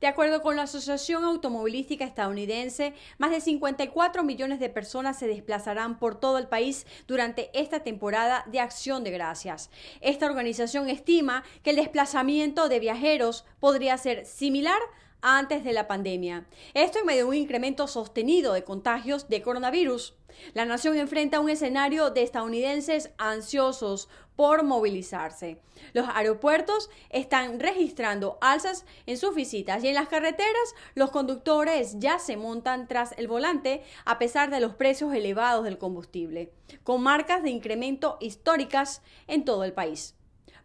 De acuerdo con la Asociación Automovilística Estadounidense, más de 54 millones de personas se desplazarán por todo el país durante esta temporada de acción de gracias. Esta organización estima que el desplazamiento de viajeros podría ser similar antes de la pandemia. Esto en medio de un incremento sostenido de contagios de coronavirus. La nación enfrenta un escenario de estadounidenses ansiosos por movilizarse. Los aeropuertos están registrando alzas en sus visitas y en las carreteras los conductores ya se montan tras el volante a pesar de los precios elevados del combustible, con marcas de incremento históricas en todo el país.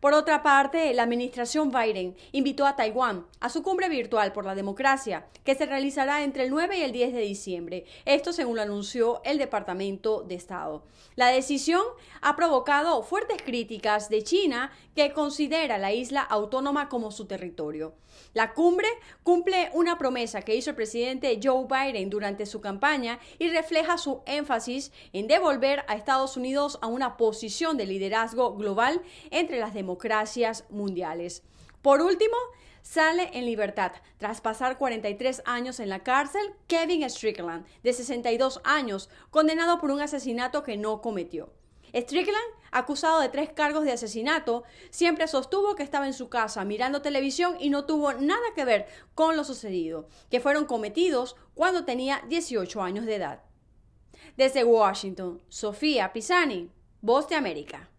Por otra parte, la administración Biden invitó a Taiwán a su cumbre virtual por la democracia, que se realizará entre el 9 y el 10 de diciembre. Esto según lo anunció el Departamento de Estado. La decisión ha provocado fuertes críticas de China, que considera la isla autónoma como su territorio. La cumbre cumple una promesa que hizo el presidente Joe Biden durante su campaña y refleja su énfasis en devolver a Estados Unidos a una posición de liderazgo global entre las democracias democracias mundiales. Por último, sale en libertad tras pasar 43 años en la cárcel Kevin Strickland, de 62 años, condenado por un asesinato que no cometió. Strickland, acusado de tres cargos de asesinato, siempre sostuvo que estaba en su casa mirando televisión y no tuvo nada que ver con lo sucedido, que fueron cometidos cuando tenía 18 años de edad. Desde Washington, Sofía Pisani, Voz de América.